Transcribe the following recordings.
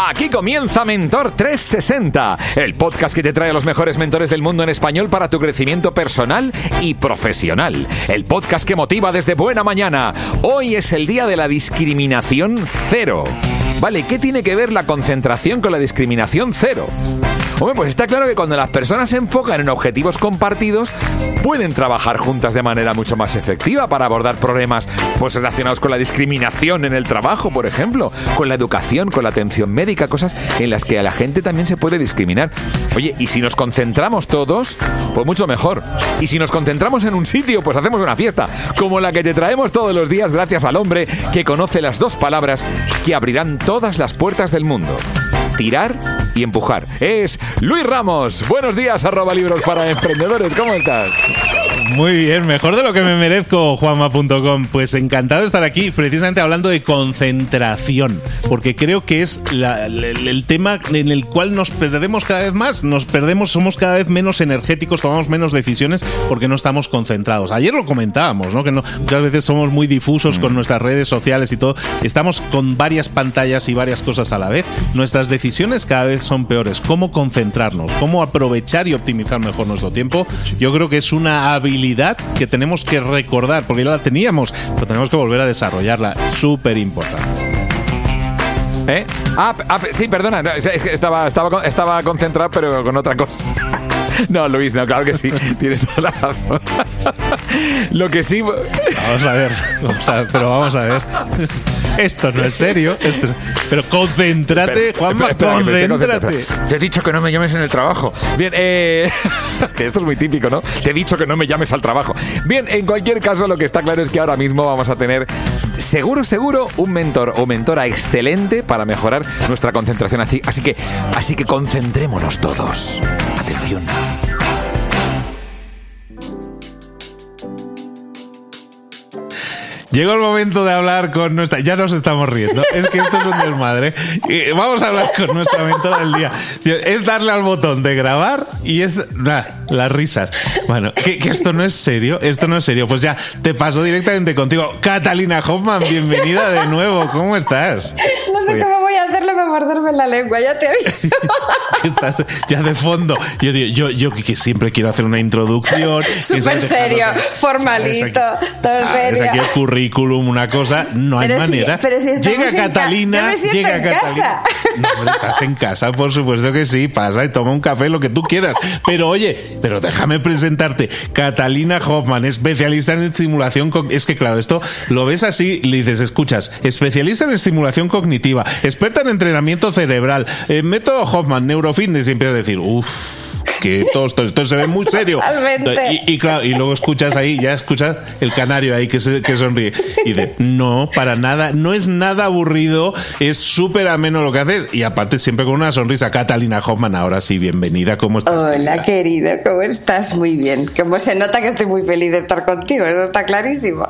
Aquí comienza Mentor 360, el podcast que te trae a los mejores mentores del mundo en español para tu crecimiento personal y profesional. El podcast que motiva desde buena mañana. Hoy es el día de la discriminación cero. Vale, ¿qué tiene que ver la concentración con la discriminación cero? Hombre, pues está claro que cuando las personas se enfocan en objetivos compartidos, pueden trabajar juntas de manera mucho más efectiva para abordar problemas pues, relacionados con la discriminación en el trabajo, por ejemplo, con la educación, con la atención médica, cosas en las que a la gente también se puede discriminar. Oye, y si nos concentramos todos, pues mucho mejor. Y si nos concentramos en un sitio, pues hacemos una fiesta, como la que te traemos todos los días gracias al hombre que conoce las dos palabras que abrirán todas las puertas del mundo tirar y empujar. Es Luis Ramos. Buenos días, arroba libros para emprendedores. ¿Cómo estás? Muy bien, mejor de lo que me merezco, juanma.com. Pues encantado de estar aquí, precisamente hablando de concentración, porque creo que es el, tema en el cual nos perdemos cada vez más, nos perdemos, somos cada vez menos energéticos, tomamos menos decisiones porque no estamos concentrados. Ayer lo comentábamos, ¿no? Que no, muchas veces somos muy difusos con nuestras redes sociales y todo, estamos con varias pantallas y varias cosas a la vez. Nuestras decisiones cada vez son peores. ¿Cómo concentrarnos? ¿Cómo aprovechar y optimizar mejor nuestro tiempo? Yo creo que es una habilidad que tenemos que recordar, porque ya la teníamos, pero tenemos que volver a desarrollarla. Súper importante. ¿Eh? Ah, ah, sí, perdona, estaba, estaba, estaba concentrado, pero con otra cosa. No, Luis, no, claro que sí. Tienes toda la razón. Lo que sí. Vamos a ver, vamos a ver pero vamos a ver. Esto no es serio. Pero concéntrate, Juanma, concéntrate. Te he dicho que no me llames en el trabajo. Bien, eh, que esto es muy típico, ¿no? Te he dicho que no me llames al trabajo. Bien, en cualquier caso, lo que está claro es que ahora mismo vamos a tener, seguro, seguro, un mentor o mentora excelente para mejorar nuestra concentración. Así, así que, así que concentrémonos todos. Atención. Llegó el momento de hablar con nuestra. Ya nos estamos riendo. Es que esto es un desmadre. vamos a hablar con nuestra mentora del día. Es darle al botón de grabar y es. las risas. Bueno, que, esto no es serio. Esto no es serio. Pues ya te paso directamente contigo. Catalina Hoffman, bienvenida de nuevo. ¿Cómo estás? No sé cómo voy a hacerlo, morderme la lengua, ya te aviso. ya de fondo. Yo, digo, yo, que siempre quiero hacer una introducción. Súper serio, formalito, todo serio. aquí el currículum, una cosa, no hay manera. llega Catalina, llega en Catalina. Casa. No, estás en casa, por supuesto que sí, pasa y toma un café, lo que tú quieras. Pero oye, pero déjame presentarte. Catalina Hoffman, especialista en estimulación. Es que claro, esto lo ves así, le dices, escuchas, especialista en estimulación cognitiva, experta en entrenamiento cerebral, eh, método Hoffman, neurofitness, y empieza a decir, uff que todo esto, se ve muy serio. Y, y, claro, y luego escuchas ahí, ya escuchas el canario ahí que, se, que sonríe. Y dice, no, para nada, no es nada aburrido, es súper ameno lo que haces. Y aparte siempre con una sonrisa. Catalina Hoffman, ahora sí, bienvenida, ¿cómo estás? Hola, querido, ¿cómo estás? Muy bien. Como se nota que estoy muy feliz de estar contigo, eso está clarísimo.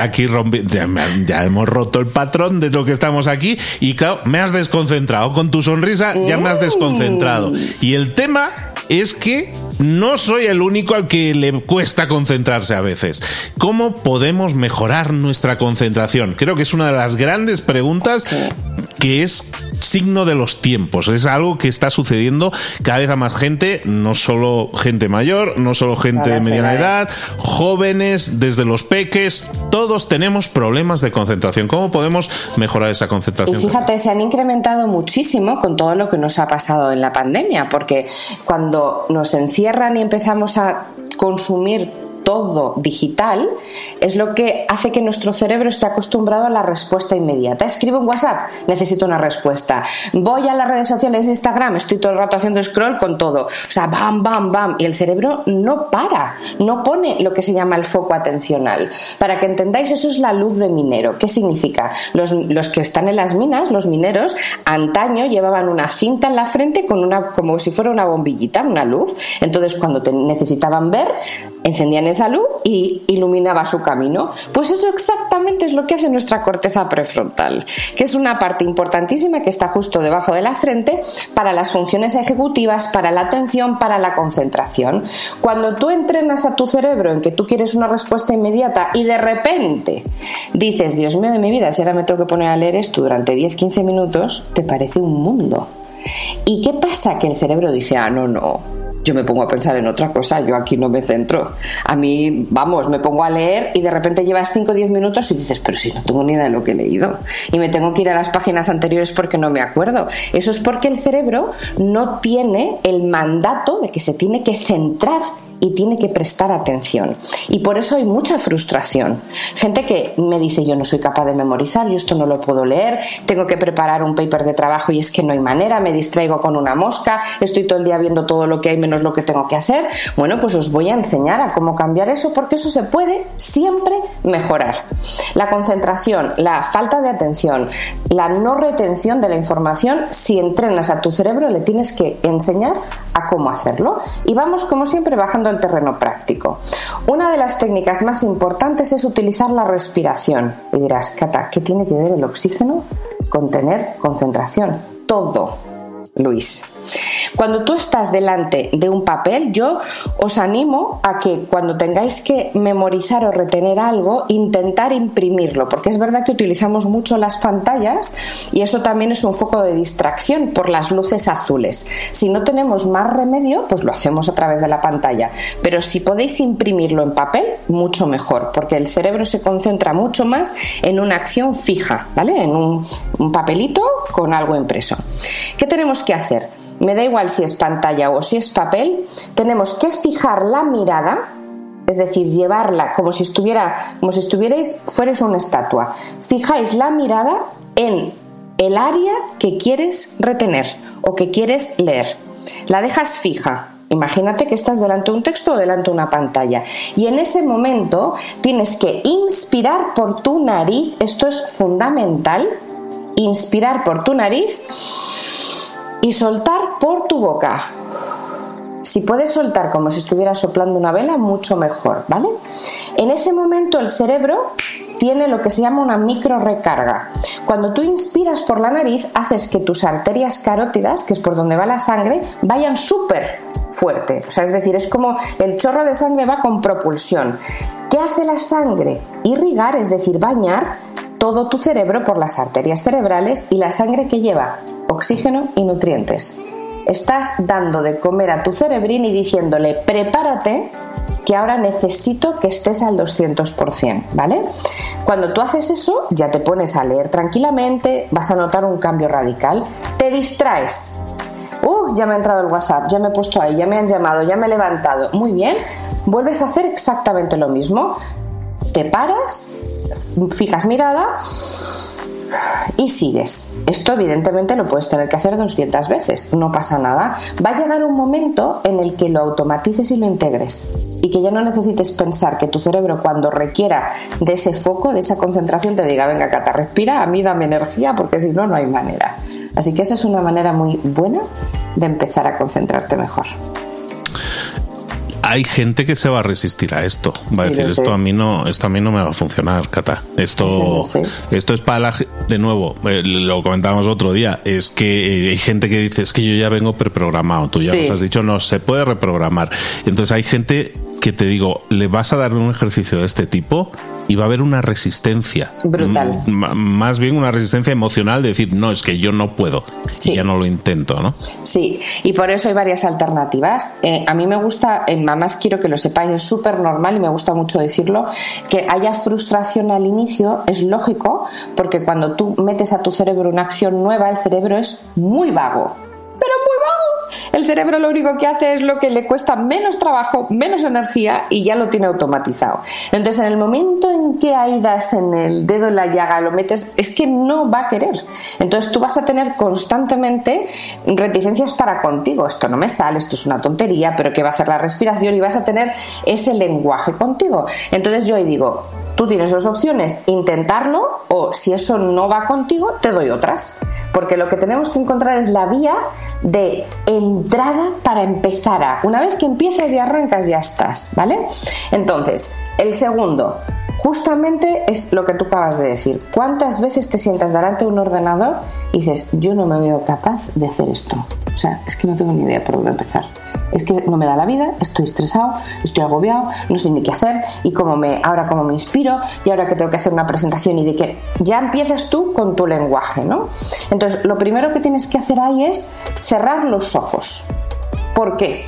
aquí ya, ya, hemos roto el patrón de lo que estamos aquí y claro, me has desconcentrado. Con tu sonrisa ya me has mm. desconcentrado. Y el tema es que no soy el único al que le cuesta concentrarse a veces. ¿Cómo podemos mejorar nuestra concentración? Creo que es una de las grandes preguntas que es signo de los tiempos. Es algo que está sucediendo cada vez a más gente, no solo gente mayor, no solo gente de mediana edad, jóvenes, desde los peques, todos tenemos problemas de concentración. ¿Cómo podemos mejorar esa concentración? Y fíjate, se han incrementado muchísimo con todo lo que nos ha pasado en la pandemia, porque cuando nos encierran y empezamos a consumir todo digital es lo que hace que nuestro cerebro esté acostumbrado a la respuesta inmediata. Escribo un WhatsApp, necesito una respuesta. Voy a las redes sociales, Instagram, estoy todo el rato haciendo scroll con todo. O sea, bam, bam, bam. Y el cerebro no para, no pone lo que se llama el foco atencional. Para que entendáis, eso es la luz de minero. ¿Qué significa? Los, que están en las minas, los mineros, antaño llevaban una cinta en la frente con una, como si fuera una bombillita, una luz. Entonces, cuando necesitaban ver, encendían esa luz y iluminaba su camino. Pues eso exactamente es lo que hace nuestra corteza prefrontal, que es una parte importantísima que está justo debajo de la frente para las funciones ejecutivas, para la atención, para la concentración. Cuando tú entrenas a tu cerebro en que tú quieres una respuesta inmediata y de repente dices, Dios mío de mi vida, si ahora me tengo que poner a leer esto durante 10-15 minutos, te parece un mundo. ¿Y qué pasa? Que el cerebro dice, ah, no, no, yo me pongo a pensar en otra cosa, yo aquí no me centro. A mí, vamos, me pongo a leer y de repente llevas 5 o 10 minutos y dices, pero si no tengo ni idea de lo que he leído. Y me tengo que ir a las páginas anteriores porque no me acuerdo. Eso es porque el cerebro no tiene el mandato de que se tiene que centrar y tiene que prestar atención. Y por eso hay mucha frustración. Gente que me dice yo no soy capaz de memorizar, yo esto no lo puedo leer, tengo que preparar un paper de trabajo y es que no hay manera, me distraigo con una mosca, estoy todo el día viendo todo lo que hay menos lo que tengo que hacer. Bueno, pues os voy a enseñar a cómo cambiar eso porque eso se puede siempre mejorar. La concentración, la falta de atención, la no retención de la información, si entrenas a tu cerebro le tienes que enseñar a cómo hacerlo. Y vamos como siempre bajando el terreno práctico. Una de las técnicas más importantes es utilizar la respiración. Y dirás, Cata, ¿qué tiene que ver el oxígeno con tener concentración? Todo, Luis. Cuando tú estás delante de un papel, yo os animo a que cuando tengáis que memorizar o retener algo, intentar imprimirlo, porque es verdad que utilizamos mucho las pantallas y eso también es un foco de distracción por las luces azules. Si no tenemos más remedio, pues lo hacemos a través de la pantalla, pero si podéis imprimirlo en papel, mucho mejor, porque el cerebro se concentra mucho más en una acción fija, ¿vale? En un, papelito con algo impreso. ¿Qué tenemos que hacer? me da igual si es pantalla o si es papel, tenemos que fijar la mirada, es decir, llevarla como si estuviera, como si estuvierais, fuerais una estatua. Fijáis la mirada en el área que quieres retener o que quieres leer. La dejas fija. Imagínate que estás delante de un texto o delante de una pantalla. Y en ese momento tienes que inspirar por tu nariz. Esto es fundamental. Inspirar por tu nariz y soltar por tu boca. Si puedes soltar como si estuvieras soplando una vela, mucho mejor, ¿vale? En ese momento el cerebro tiene lo que se llama una micro recarga. Cuando tú inspiras por la nariz, haces que tus arterias carótidas, que es por donde va la sangre, vayan súper fuerte. O sea, es decir, es como el chorro de sangre va con propulsión. ¿Qué hace la sangre? Irrigar, es decir, bañar todo tu cerebro por las arterias cerebrales y la sangre que lleva oxígeno y nutrientes. Estás dando de comer a tu cerebrín y diciéndole, prepárate que ahora necesito que estés al 200%, ¿vale? Cuando tú haces eso, ya te pones a leer tranquilamente, vas a notar un cambio radical, te distraes. Uh, ya me ha entrado el WhatsApp, ya me he puesto ahí, ya me han llamado, ya me he levantado. Muy bien, vuelves a hacer exactamente lo mismo. Te paras, fijas mirada y sigues. Esto evidentemente lo puedes tener que hacer 200 veces, no pasa nada. Va a llegar un momento en el que lo automatices y lo integres y que ya no necesites pensar que tu cerebro cuando requiera de ese foco, de esa concentración, te diga, venga, Cata, respira, a mí dame energía porque si no, no hay manera. Así que esa es una manera muy buena de empezar a concentrarte mejor hay gente que se va a resistir a esto. Va a decir, esto a mí no, esto a mí no me va a funcionar, Cata. Esto, esto es para la, de nuevo, eh, lo comentábamos otro día, es que eh, hay gente que dice, es que yo ya vengo preprogramado. Tú ya nos has dicho, no, se puede reprogramar. Entonces hay gente que te digo, le vas a dar un ejercicio de este tipo y va a haber una resistencia. Brutal. más bien una resistencia emocional de decir, no, es que yo no puedo y ya no lo intento, ¿no? Sí, y por eso hay varias alternativas. Eh, a mí me gusta, en Mamás quiero que lo sepáis, es súper normal y me gusta mucho decirlo, que haya frustración al inicio, es lógico, porque cuando tú metes a tu cerebro una acción nueva, el cerebro es muy vago. El cerebro lo único que hace es lo que le cuesta menos trabajo, menos energía y ya lo tiene automatizado. Entonces, en el momento en que ahí das en el dedo en la llaga, lo metes, es que no va a querer. Entonces, tú vas a tener constantemente reticencias para contigo. Esto no me sale, esto es una tontería, pero que va a hacer la respiración y vas a tener ese lenguaje contigo. Entonces, yo ahí digo, tú tienes dos opciones, intentarlo o si eso no va contigo, te doy otras. Porque lo que tenemos que encontrar es la vía de entrada para empezar a. Una vez que empiezas y arrancas, ya estás, ¿vale? Entonces, el segundo, justamente es lo que tú acabas de decir. ¿Cuántas veces te sientas delante de un ordenador y dices, yo no me veo capaz de hacer esto? O sea, es que no tengo ni idea por dónde empezar es que no me da la vida, estoy estresado, estoy agobiado, no sé ni qué hacer y cómo me, ahora cómo me inspiro y ahora que tengo que hacer una presentación y de que ya empiezas tú con tu lenguaje, ¿no? Entonces, lo primero que tienes que hacer ahí es cerrar los ojos. ¿Por qué?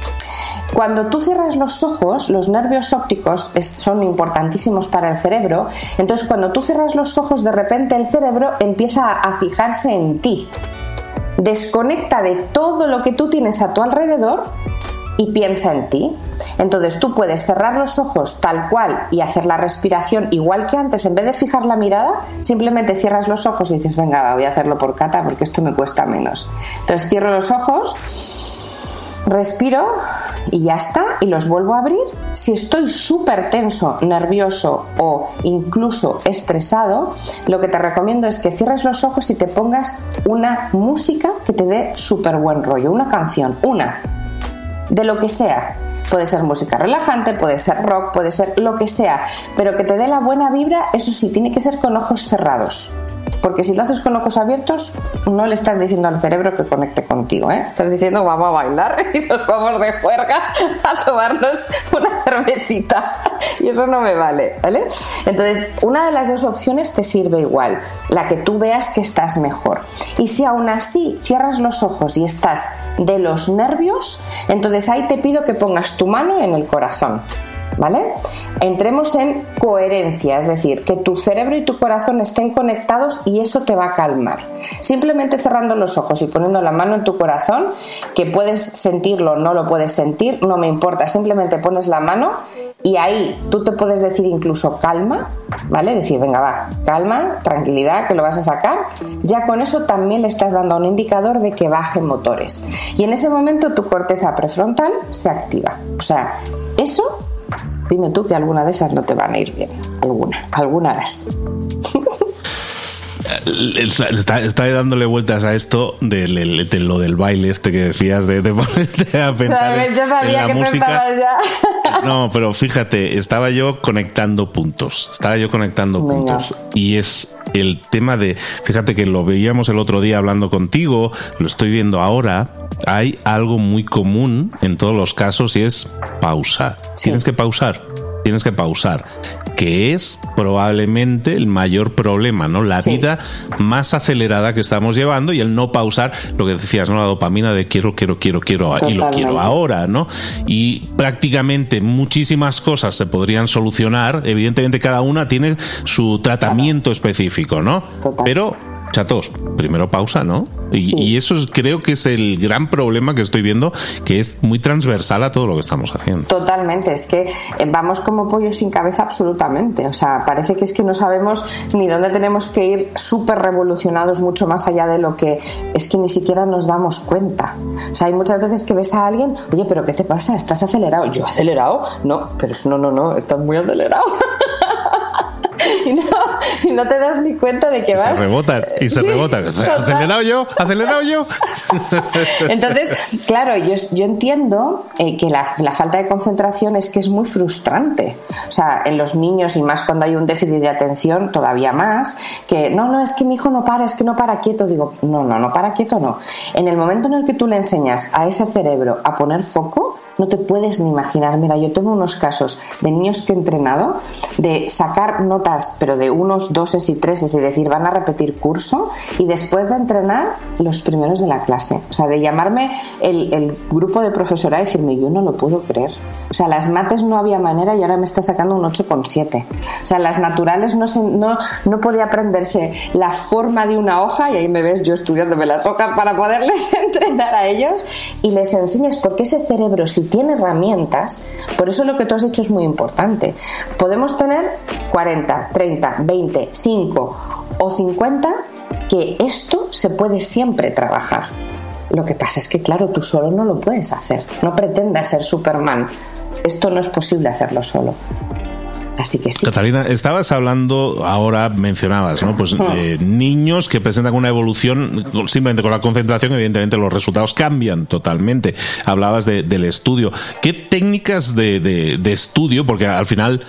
Cuando tú cierras los ojos, los nervios ópticos son importantísimos para el cerebro, entonces cuando tú cierras los ojos, de repente el cerebro empieza a fijarse en ti. Desconecta de todo lo que tú tienes a tu alrededor y piensa en ti. Entonces tú puedes cerrar los ojos tal cual y hacer la respiración igual que antes, en vez de fijar la mirada, simplemente cierras los ojos y dices, venga, voy a hacerlo por cata porque esto me cuesta menos. Entonces cierro los ojos, respiro y ya está, y los vuelvo a abrir. Si estoy súper tenso, nervioso o incluso estresado, lo que te recomiendo es que cierres los ojos y te pongas una música que te dé súper buen rollo, una canción, una de lo que sea. Puede ser música relajante, puede ser rock, puede ser lo que sea, pero que te dé la buena vibra, eso sí, tiene que ser con ojos cerrados. Porque si lo haces con ojos abiertos, no le estás diciendo al cerebro que conecte contigo, ¿eh? Estás diciendo vamos a bailar y nos vamos de juerga a tomarnos una cervecita. Y eso no me vale, ¿vale? Entonces, una de las dos opciones te sirve igual, la que tú veas que estás mejor. Y si aún así cierras los ojos y estás de los nervios, entonces ahí te pido que pongas tu mano en el corazón. ¿Vale? Entremos en coherencia, es decir, que tu cerebro y tu corazón estén conectados y eso te va a calmar. Simplemente cerrando los ojos y poniendo la mano en tu corazón, que puedes sentirlo, no lo puedes sentir, no me importa, simplemente pones la mano y ahí tú te puedes decir incluso calma, ¿vale? Decir, venga, va, calma, tranquilidad, que lo vas a sacar. Ya con eso también le estás dando un indicador de que bajen motores. Y en ese momento tu corteza prefrontal se activa. O sea, eso Dime tú que alguna de esas no te van a ir bien. Alguna, alguna harás. Está, dándole vueltas a esto de, lo del baile este que decías de, ponerte a pensar en, la música. No, pero fíjate, estaba yo conectando puntos. Estaba yo conectando puntos. Y es el tema de, fíjate que lo veíamos el otro día hablando contigo, lo estoy viendo ahora. Hay algo muy común en todos los casos y es pausa. Tienes que pausar tienes que pausar, que es probablemente el mayor problema, ¿no? La vida más acelerada que estamos llevando y el no pausar lo que decías, ¿no? La dopamina de quiero, quiero, quiero, quiero y lo quiero ahora, ¿no? Y prácticamente muchísimas cosas se podrían solucionar, evidentemente cada una tiene su tratamiento específico, ¿no? Pero chatos, primero pausa, ¿no? Y, eso creo que es el gran problema que estoy viendo, que es muy transversal a todo lo que estamos haciendo. Totalmente, es que eh, vamos como pollo sin cabeza absolutamente. O sea, parece que es que no sabemos ni dónde tenemos que ir súper revolucionados mucho más allá de lo que es que ni siquiera nos damos cuenta. O sea, hay muchas veces que ves a alguien, oye, pero ¿qué te pasa? ¿Estás acelerado? ¿Yo acelerado? No, pero no, no, no, estás muy acelerado. y, no, te das ni cuenta de que vas. Se rebotan y se rebotan. Acelerado yo, acelerado yo. Entonces, claro, yo, yo entiendo eh, que la, la, falta de concentración es que es muy frustrante. O sea, en los niños y más cuando hay un déficit de atención, todavía más, que no, no, es que mi hijo no para, es que no para quieto. Digo, no, no, no para quieto, no. En el momento en el que tú le enseñas a ese cerebro a poner foco, no te puedes ni imaginar. Mira, yo tengo unos casos de niños que he entrenado de sacar notas, pero de unos doses y treses, y decir, van a repetir curso y después de entrenar los primeros de la clase. O sea, de llamarme el, el grupo de profesora y decirme, yo no lo puedo creer. O sea, las mates no había manera y ahora me está sacando un 8,7. O sea, las naturales no, no, no podía aprenderse la forma de una hoja y ahí me ves yo estudiándome las hojas para poderles entrenar a ellos y les enseñas porque ese cerebro, si tiene herramientas, por eso lo que tú has hecho es muy importante. Podemos tener 40, 30, 20, 5 o 50 que esto se puede siempre trabajar. Lo que pasa es que, claro, tú solo no lo puedes hacer. No pretendas ser Superman. Esto no es posible hacerlo solo. Así que sí. Catalina, estabas hablando, ahora mencionabas, ¿no? Pues eh, niños que presentan una evolución simplemente con la concentración, evidentemente los resultados cambian totalmente. Hablabas del estudio. ¿Qué técnicas de, de estudio? Porque al final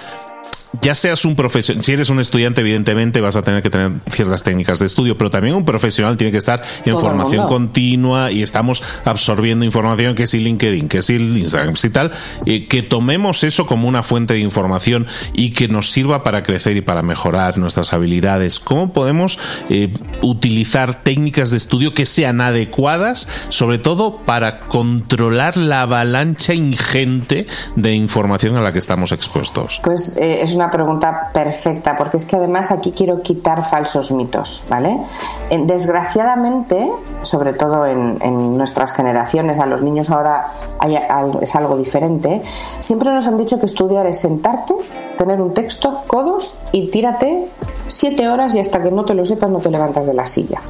ya seas un profesional, si eres un estudiante, evidentemente vas a tener que tener ciertas técnicas de estudio, pero también un profesional tiene que estar en formación continua y estamos absorbiendo información que si LinkedIn, que si Instagram, y tal, eh, que tomemos eso como una fuente de información y que nos sirva para crecer y para mejorar nuestras habilidades. ¿Cómo podemos eh, utilizar técnicas de estudio que sean adecuadas, sobre todo para controlar la avalancha ingente de información a la que estamos expuestos? Pues eh, es una pregunta perfecta, porque es que además aquí quiero quitar falsos mitos, ¿vale? Desgraciadamente, sobre todo en, nuestras generaciones, a los niños ahora es algo diferente, siempre nos han dicho que estudiar es sentarte, tener un texto, codos y tírate siete horas y hasta que no te lo sepas no te levantas de la silla.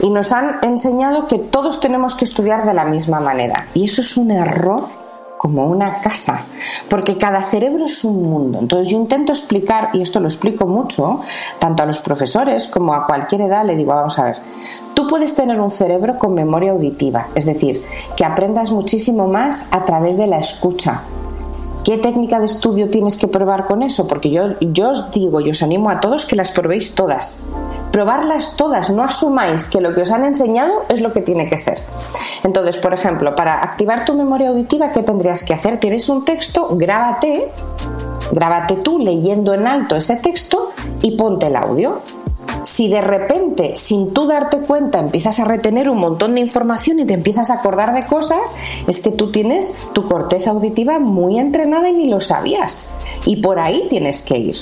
Y nos han enseñado que todos tenemos que estudiar de la misma manera. Y eso es un error como una casa, porque cada cerebro es un mundo. Entonces yo intento explicar, y esto lo explico mucho, tanto a los profesores como a cualquier edad, le digo, vamos a ver, tú puedes tener un cerebro con memoria auditiva, es decir, que aprendas muchísimo más a través de la escucha, ¿Qué técnica de estudio tienes que probar con eso? Porque yo, yo os digo y os animo a todos que las probéis todas. Probarlas todas, no asumáis que lo que os han enseñado es lo que tiene que ser. Entonces, por ejemplo, para activar tu memoria auditiva, ¿qué tendrías que hacer? Tienes un texto, grábate, grábate tú leyendo en alto ese texto y ponte el audio. Si de repente, sin tú darte cuenta, empiezas a retener un montón de información y te empiezas a acordar de cosas, es que tú tienes tu corteza auditiva muy entrenada y ni lo sabías. Y por ahí tienes que ir.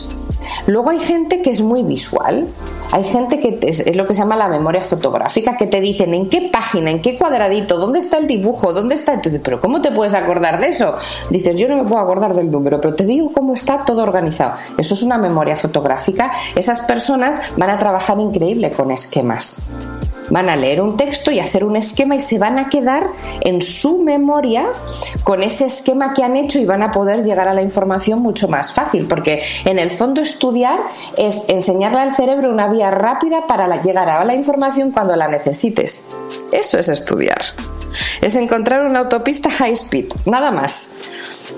Luego hay gente que es muy visual. Hay gente que es, lo que se llama la memoria fotográfica, que te dicen en qué página, en qué cuadradito, dónde está el dibujo, dónde está. Entonces, pero ¿cómo te puedes acordar de eso? Dices, yo no me puedo acordar del número, pero te digo cómo está todo organizado. Eso es una memoria fotográfica. Esas personas van a trabajar increíble con esquemas van a leer un texto y hacer un esquema y se van a quedar en su memoria con ese esquema que han hecho y van a poder llegar a la información mucho más fácil, porque en el fondo estudiar es enseñarle al cerebro una vía rápida para llegar a la información cuando la necesites. Eso es estudiar. Es encontrar una autopista high speed, nada más.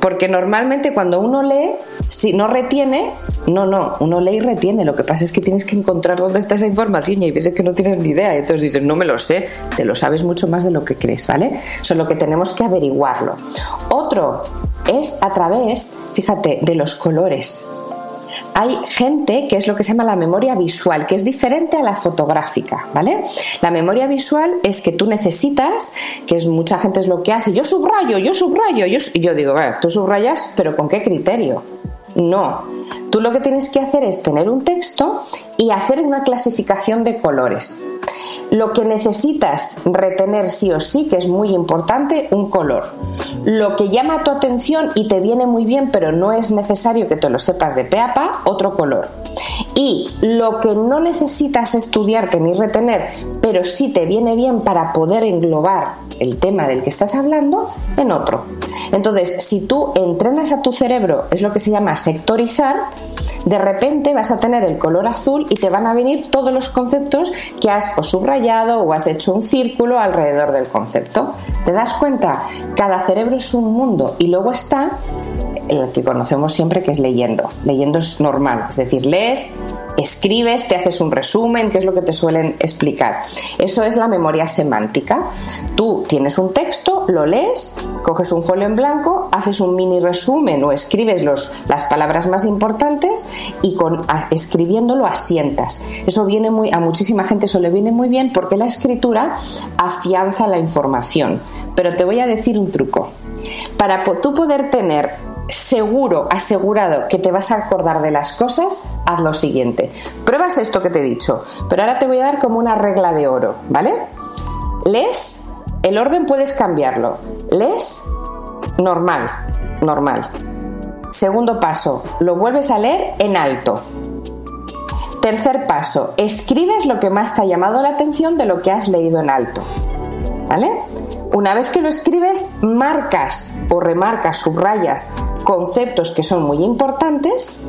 Porque normalmente cuando uno lee, si no retiene, no, no, uno lee y retiene. Lo que pasa es que tienes que encontrar dónde está esa información y hay veces que no tienes ni idea. Entonces dices, no me lo sé, te lo sabes mucho más de lo que crees, ¿vale? Solo que tenemos que averiguarlo. Otro es a través, fíjate, de los colores. Hay gente que es lo que se llama la memoria visual, que es diferente a la fotográfica, ¿vale? La memoria visual es que tú necesitas, que es mucha gente es lo que hace, yo subrayo, yo subrayo, yo, y yo digo, bueno, tú subrayas, pero ¿con qué criterio? No, tú lo que tienes que hacer es tener un texto y hacer una clasificación de colores. Lo que necesitas retener sí o sí, que es muy importante, un color. Lo que llama tu atención y te viene muy bien, pero no es necesario que te lo sepas de pe a pa, otro color. Y lo que no necesitas estudiarte ni retener, pero sí te viene bien para poder englobar el tema del que estás hablando en otro. Entonces, si tú entrenas a tu cerebro, es lo que se llama sectorizar, de repente vas a tener el color azul y te van a venir todos los conceptos que has o subrayado o has hecho un círculo alrededor del concepto. ¿Te das cuenta? Cada cerebro es un mundo y luego está el que conocemos siempre que es leyendo. Leyendo es normal, es decir, lees, escribes, te haces un resumen, que es lo que te suelen explicar. Eso es la memoria semántica. Tú tienes un texto, lo lees, coges un folio en blanco, haces un mini resumen o escribes los, las palabras más importantes y con escribiéndolo asientas. Eso viene muy a muchísima gente eso le viene muy bien porque la escritura afianza la información. Pero te voy a decir un truco. Para tú poder tener seguro, asegurado que te vas a acordar de las cosas, haz lo siguiente. Pruebas esto que te he dicho, pero ahora te voy a dar como una regla de oro, ¿vale? Lees, el orden puedes cambiarlo. Lees, normal, normal. Segundo paso, lo vuelves a leer en alto. Tercer paso, escribes lo que más te ha llamado la atención de lo que has leído en alto. ¿Vale? Una vez que lo escribes, marcas o remarcas, subrayas conceptos que son muy importantes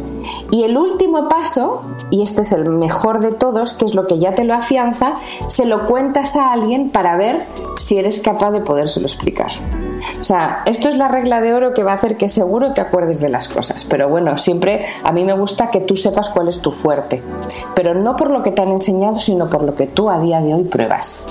y el último paso, y este es el mejor de todos, que es lo que ya te lo afianza, se lo cuentas a alguien para ver si eres capaz de podérselo explicar. O sea, esto es la regla de oro que va a hacer que seguro te acuerdes de las cosas. Pero bueno, siempre a mí me gusta que tú sepas cuál es tu fuerte. Pero no por lo que te han enseñado, sino por lo que tú a día de hoy pruebas.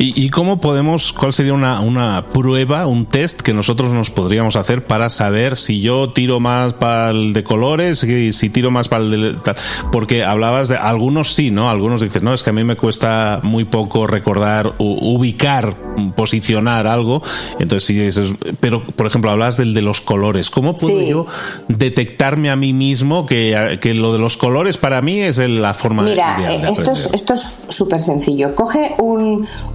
¿Y, cómo podemos, cuál sería una, una, prueba, un test que nosotros nos podríamos hacer para saber si yo tiro más para el de colores y si tiro más para el de... Porque hablabas de, algunos sí, ¿no? Algunos dicen, no, es que a mí me cuesta muy poco recordar, ubicar, posicionar algo. Entonces, sí, eso pero por ejemplo, hablabas del de los colores. ¿Cómo puedo yo detectarme a mí mismo que, que, lo de los colores para mí es la forma Mira, de esto, es, esto es súper sencillo. Coge un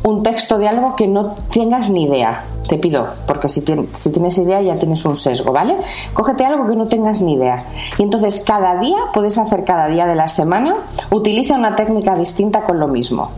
un texto de algo que no tengas ni idea. Te pido, porque si, si tienes idea ya tienes un sesgo, ¿vale? Cógete algo que no tengas ni idea. Y entonces cada día, puedes hacer cada día de la semana, utiliza una técnica distinta con lo mismo.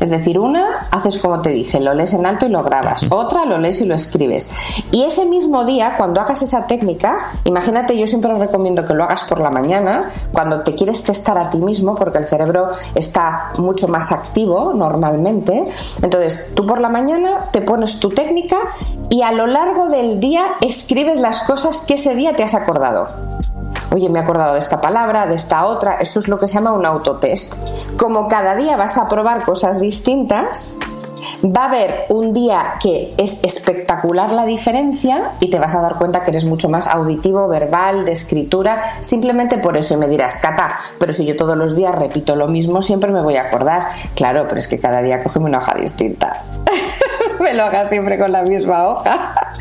Es decir, una haces como te dije, lo lees en alto y lo grabas. Otra lo lees y lo escribes. Y ese mismo día, cuando hagas esa técnica, imagínate, yo siempre recomiendo que lo hagas por la mañana, cuando te quieres testar a ti mismo, porque el cerebro está mucho más activo normalmente. Entonces, tú por la mañana te pones tu técnica y a lo largo del día escribes las cosas que ese día te has acordado oye, me he acordado de esta palabra, de esta otra, esto es lo que se llama un autotest. Como cada día vas a probar cosas distintas, va a haber un día que es espectacular la diferencia y te vas a dar cuenta que eres mucho más auditivo, verbal, de escritura, simplemente por eso me dirás, Cata, pero si yo todos los días repito lo mismo, siempre me voy a acordar. Claro, pero es que cada día cógeme una hoja distinta. me lo hagas siempre con la misma hoja.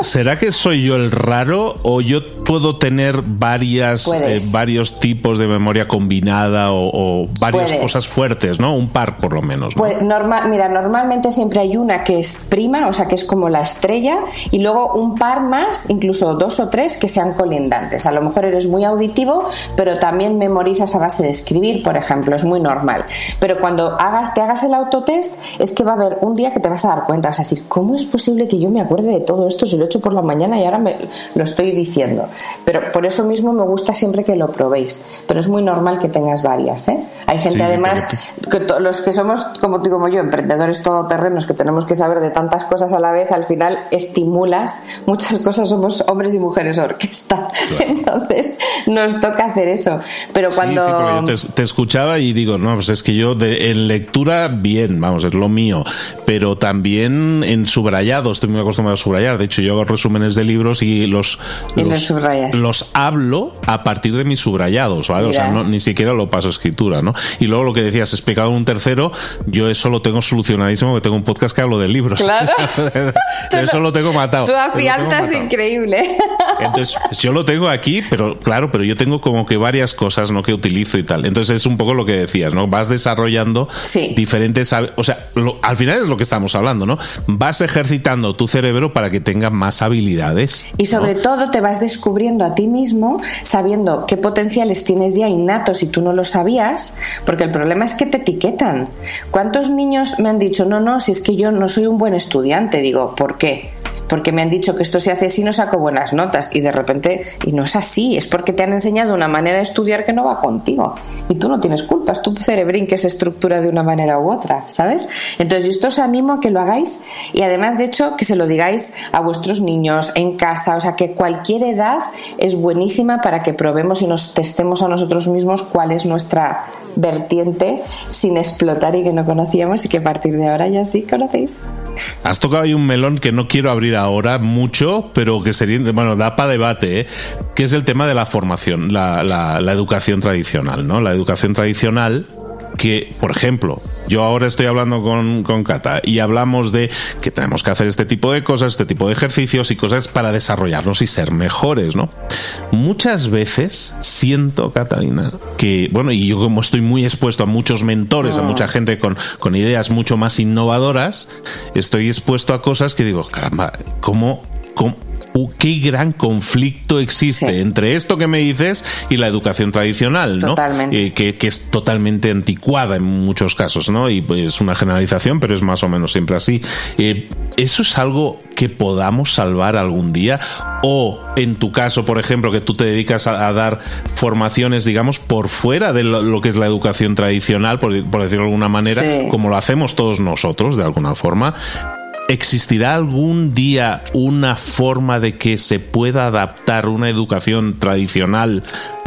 ¿Será que soy yo el raro o yo puedo tener varias eh, varios tipos de memoria combinada o, varias cosas fuertes, ¿no? Un par por lo menos. Pues normal, mira, normalmente siempre hay una que es prima, o sea que es como la estrella, y luego un par más, incluso dos o tres que sean colindantes. A lo mejor eres muy auditivo, pero también memorizas a base de escribir, por ejemplo, es muy normal. Pero cuando hagas, te hagas el autotest, es que va a haber un día que te vas a dar cuenta, vas a decir, ¿cómo es posible que yo me acuerde de todo esto si lo he hecho por la mañana y ahora me lo estoy diciendo? Pero por eso mismo me gusta siempre que lo probéis. Pero es muy normal que tengas varias. ¿eh? Hay gente además, que los que somos como tú como yo, emprendedores todoterrenos, que tenemos que saber de tantas cosas a la vez, al final estimulas muchas cosas, somos hombres y mujeres orquesta. Entonces nos toca hacer eso. Pero cuando... te, escuchaba y digo, no, pues es que yo de, en lectura, bien, vamos, es lo mío. Pero también en subrayado, estoy muy acostumbrado a subrayar. De hecho, yo hago resúmenes de libros y los, los, hablo a partir de mis subrayados, ¿vale? O sea, ni siquiera lo paso a escritura, ¿no? Y luego lo que decías, es pecado un tercero, yo eso lo tengo solucionadísimo, que tengo un podcast que hablo de libros. Claro. eso lo tengo matado. Tu afianza increíble. Entonces, yo lo tengo aquí, pero claro, pero yo tengo como que varias cosas, ¿no? Que utilizo y tal. Entonces es un poco lo que decías, ¿no? Vas desarrollando diferentes, o sea, al final es lo que estamos hablando, ¿no? Vas ejercitando tu cerebro para que tenga más habilidades. Y sobre todo te vas descubriendo a ti mismo, sabiendo qué potenciales tienes ya innatos y tú no lo sabías, porque el problema es que te etiquetan. ¿Cuántos niños me han dicho, no, no, si es que yo no soy un buen estudiante? Digo, ¿por qué? Porque me han dicho que esto se hace así no saco buenas notas y de repente y no es así, es porque te han enseñado una manera de estudiar que no va contigo y tú no tienes culpa, es tu cerebrín que se estructura de una manera u otra, ¿sabes? Entonces yo esto os animo a que lo hagáis y además de hecho que se lo digáis a vuestros niños en casa, o sea que cualquier edad es buenísima para que probemos y nos testemos a nosotros mismos cuál es nuestra vertiente sin explotar y que no conocíamos y que a partir de ahora ya sí conocéis. Has tocado ahí un melón que no quiero abrir ahora mucho, pero que sería, bueno, da para debate, ¿eh? que es el tema de la formación, la, la, la educación tradicional, ¿no? La educación tradicional que, por ejemplo, yo ahora estoy hablando con, con Cata y hablamos de que tenemos que hacer este tipo de cosas, este tipo de ejercicios y cosas para desarrollarnos y ser mejores, ¿no? Muchas veces siento, Catalina, que, bueno, y yo como estoy muy expuesto a muchos mentores, a mucha ah. gente con, con ideas mucho más innovadoras, estoy expuesto a cosas que digo, caramba, ¿cómo, cómo qué gran conflicto existe entre esto que me dices y la educación tradicional, ¿no? Eh, que, es totalmente anticuada en muchos casos, ¿no? Y pues, es una generalización, pero es más o menos siempre así. Eh, ¿Eso es algo que podamos salvar algún día? O en tu caso, por ejemplo, que tú te dedicas a, dar formaciones, digamos, por fuera de lo, que es la educación tradicional, por, decirlo de alguna manera, como lo hacemos todos nosotros, de alguna forma, ¿Existirá algún día una forma de que se pueda adaptar una educación tradicional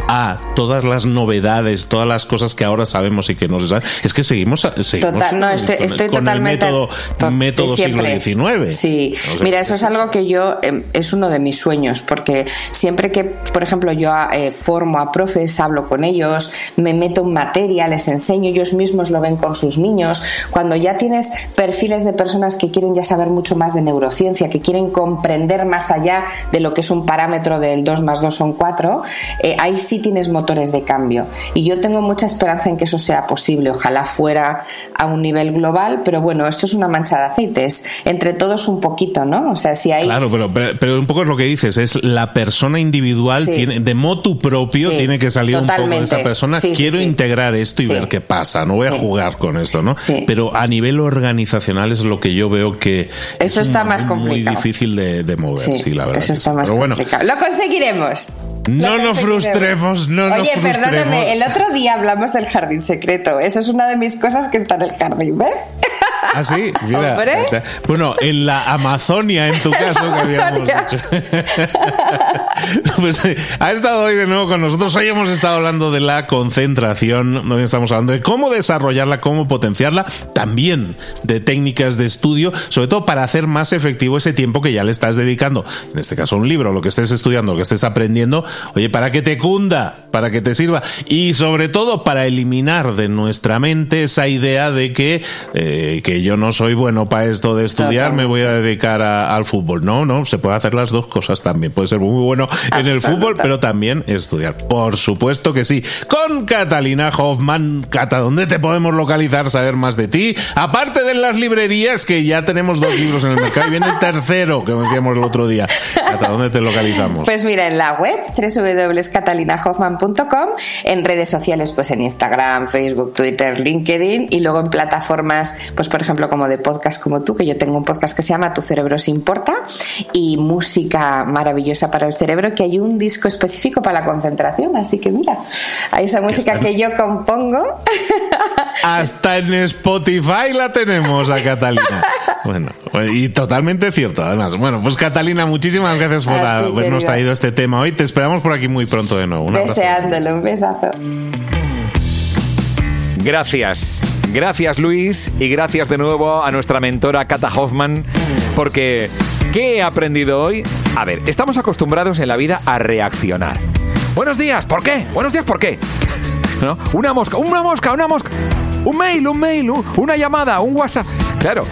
a todas las novedades, todas las cosas que ahora sabemos y que no se saben. Es que seguimos, seguimos Total, no, estoy, estoy totalmente el método, método siglo XIX. Sí, mira, eso es algo que yo em, es uno de mis sueños, porque siempre que, por ejemplo, yo eh, formo a profes, hablo con ellos, me meto en materia, les enseño, ellos mismos lo ven con sus niños. Cuando ya tienes perfiles de personas que quieren ya saber mucho más de neurociencia, que quieren comprender más allá de lo que es un parámetro del 2 más 2 son 4, eh, ahí sí tienes motores de cambio. Y yo tengo mucha esperanza en que eso sea posible. Ojalá fuera a un nivel global, pero bueno, esto es una mancha de aceites. Entre todos un poquito, ¿no? O sea, si hay. Claro, pero, pero, un poco es lo que dices, es la persona individual, tiene, de motu propio, tiene que salir un poco de esa persona. Quiero integrar esto y ver qué pasa. No voy a jugar con esto, ¿no? Pero a nivel organizacional es lo que yo veo que. Eso está más complicado. Muy difícil de, mover, sí, la verdad. Eso está más complicado. Lo conseguiremos. No nos frustremos, no Oye, perdóname, el otro día hablamos del jardín secreto. Eso es una de mis cosas que está en el jardín, ¿ves? Ah, sí, mira. Bueno, en la Amazonia, en tu caso, que habíamos dicho. pues ha estado hoy de nuevo con nosotros. Hoy hemos estado hablando de la concentración. Hoy estamos hablando de cómo desarrollarla, cómo potenciarla. También de técnicas de estudio, sobre todo para hacer más efectivo ese tiempo que ya le estás dedicando. En este caso, un libro, lo que estés estudiando, lo que estés aprendiendo. Oye, para que te cunda, para que te sirva. Y sobre todo para eliminar de nuestra mente esa idea de que, eh, que yo no soy bueno para esto de estudiar, me voy a dedicar al fútbol. No, no, se puede hacer las dos cosas también. Puede ser muy bueno en el fútbol, pero también estudiar. Por supuesto que sí. Con Catalina Hoffman. Cata, ¿dónde te podemos localizar, saber más de ti? Aparte de las librerías, que ya tenemos dos libros en el mercado y viene el tercero que decíamos el otro día. Cata, ¿dónde te localizamos? Pues mira, en la web www.catalinahoffman.com en redes sociales, pues en Instagram, Facebook, Twitter, LinkedIn y luego en plataformas, pues por ejemplo, como de podcast como tú, que yo tengo un podcast que se llama Tu cerebro se importa y música maravillosa para el cerebro, que hay un disco específico para la concentración, así que mira, hay esa música que yo compongo. Hasta en Spotify la tenemos a Catalina. Bueno, y totalmente cierto, además. Bueno, pues Catalina, muchísimas gracias por habernos traído este tema hoy. Te esperamos por aquí muy pronto de nuevo. Deseándolo, un besazo. Gracias. Gracias Luis y gracias de nuevo a nuestra mentora Kata Hoffman porque ¿qué he aprendido hoy? A ver, estamos acostumbrados en la vida a reaccionar. Buenos días, ¿por qué? Buenos días, ¿por qué? ¿No? Una mosca, una mosca, una mosca. Un mail, un mail, una llamada, un WhatsApp. Claro,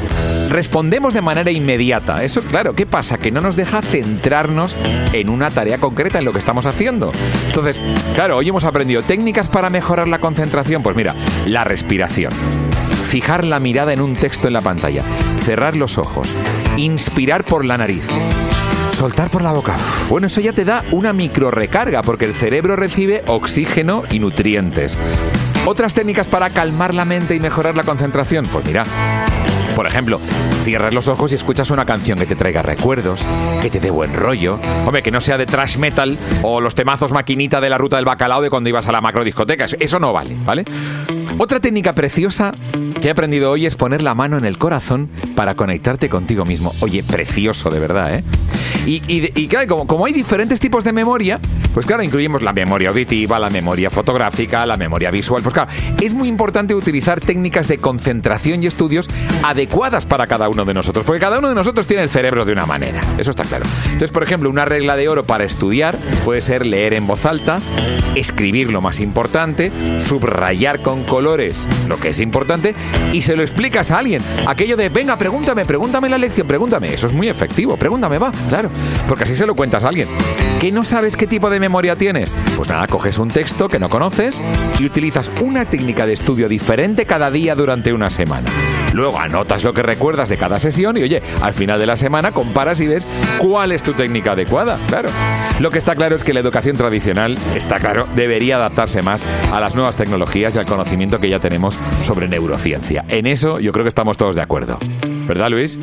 respondemos de manera inmediata. Eso, claro, ¿qué pasa? Que no nos deja centrarnos en una tarea concreta, en lo que estamos haciendo. Entonces, claro, hoy hemos aprendido técnicas para mejorar la concentración. Pues mira, la respiración. Fijar la mirada en un texto en la pantalla. Cerrar los ojos. Inspirar por la nariz. Soltar por la boca. Bueno, eso ya te da una micro recarga porque el cerebro recibe oxígeno y nutrientes. Otras técnicas para calmar la mente y mejorar la concentración. Pues mira, por ejemplo, cierras los ojos y escuchas una canción que te traiga recuerdos, que te dé buen rollo. Hombre, que no sea de trash metal o los temazos maquinita de la ruta del bacalao de cuando ibas a la macro discoteca. Eso no vale, ¿vale? Otra técnica preciosa que he aprendido hoy es poner la mano en el corazón para conectarte contigo mismo. Oye, precioso, de verdad, ¿eh? Y, claro, como, hay diferentes tipos de memoria, pues claro, incluimos la memoria auditiva, la memoria fotográfica, la memoria visual. Pues claro, es muy importante utilizar técnicas de concentración y estudios adecuadas para cada uno de nosotros, porque cada uno de nosotros tiene el cerebro de una manera. Eso está claro. Entonces, por ejemplo, una regla de oro para estudiar puede ser leer en voz alta, escribir lo más importante, subrayar con lo que es importante y se lo explicas a alguien. Aquello de, venga, pregúntame, pregúntame la lección, pregúntame. Eso es muy efectivo. Pregúntame, va, claro. Porque así se lo cuentas a alguien. ¿Que no sabes qué tipo de memoria tienes? Pues nada, coges un texto que no conoces y utilizas una técnica de estudio diferente cada día durante una semana. Luego anotas lo que recuerdas de cada sesión y oye, al final de la semana comparas y ves cuál es tu técnica adecuada. Claro. Lo que está claro es que la educación tradicional, está claro, debería adaptarse más a las nuevas tecnologías y al conocimiento que ya tenemos sobre neurociencia. En eso yo creo que estamos todos de acuerdo. ¿Verdad, Luis?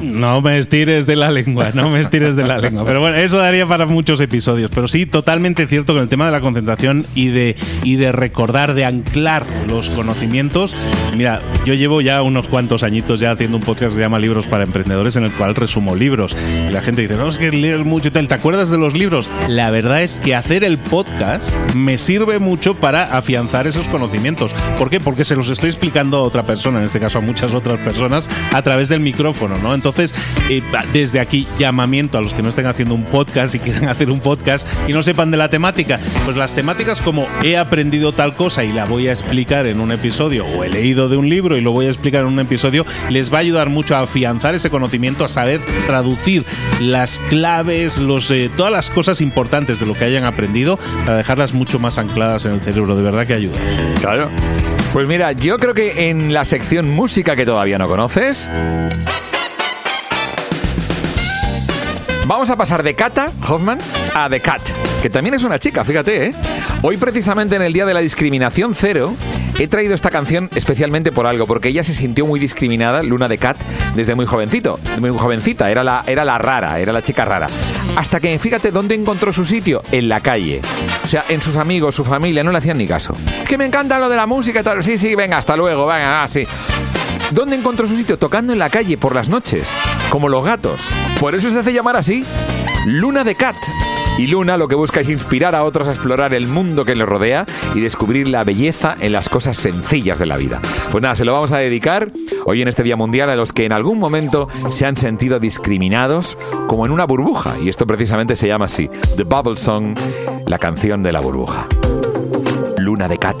No me estires de la lengua, no me estires de la lengua. Pero bueno, eso daría para muchos episodios. Pero sí, totalmente cierto con el tema de la concentración y de, y de recordar, de anclar los conocimientos. Mira, yo llevo ya unos cuantos añitos ya haciendo un podcast que se llama Libros para Emprendedores, en el cual resumo libros. Y la gente dice, no, es que leer mucho y tal. ¿Te acuerdas de los libros? La verdad es que hacer el podcast me sirve mucho para afianzar esos conocimientos. ¿Por qué? Porque se los estoy explicando a otra persona, en este caso a muchas otras personas, a través del micrófono, ¿no? Entonces, entonces, eh, desde aquí, llamamiento a los que no estén haciendo un podcast y quieran hacer un podcast y no sepan de la temática. Pues las temáticas como he aprendido tal cosa y la voy a explicar en un episodio, o he leído de un libro y lo voy a explicar en un episodio, les va a ayudar mucho a afianzar ese conocimiento, a saber traducir las claves, los, eh, todas las cosas importantes de lo que hayan aprendido, para dejarlas mucho más ancladas en el cerebro. De verdad que ayuda. Claro. Pues mira, yo creo que en la sección música que todavía no conoces, Vamos a pasar de Kata Hoffman a The Cat, que también es una chica, fíjate, ¿eh? Hoy precisamente en el Día de la Discriminación Cero, he traído esta canción especialmente por algo, porque ella se sintió muy discriminada, Luna de Cat, desde muy jovencito, muy jovencita, era la, era la rara, era la chica rara. Hasta que, fíjate, ¿dónde encontró su sitio? En la calle. O sea, en sus amigos, su familia, no le hacían ni caso. Que me encanta lo de la música y tal. Sí, sí, venga, hasta luego, venga, ah, sí. ¿Dónde encontró su sitio? Tocando en la calle por las noches, como los gatos. Por eso se hace llamar así Luna de Cat. Y Luna lo que busca es inspirar a otros a explorar el mundo que les rodea y descubrir la belleza en las cosas sencillas de la vida. Pues nada, se lo vamos a dedicar hoy en este Día Mundial a los que en algún momento se han sentido discriminados como en una burbuja. Y esto precisamente se llama así, The Bubble Song, la canción de la burbuja. Luna de Cat.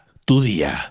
tu día.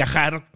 viajar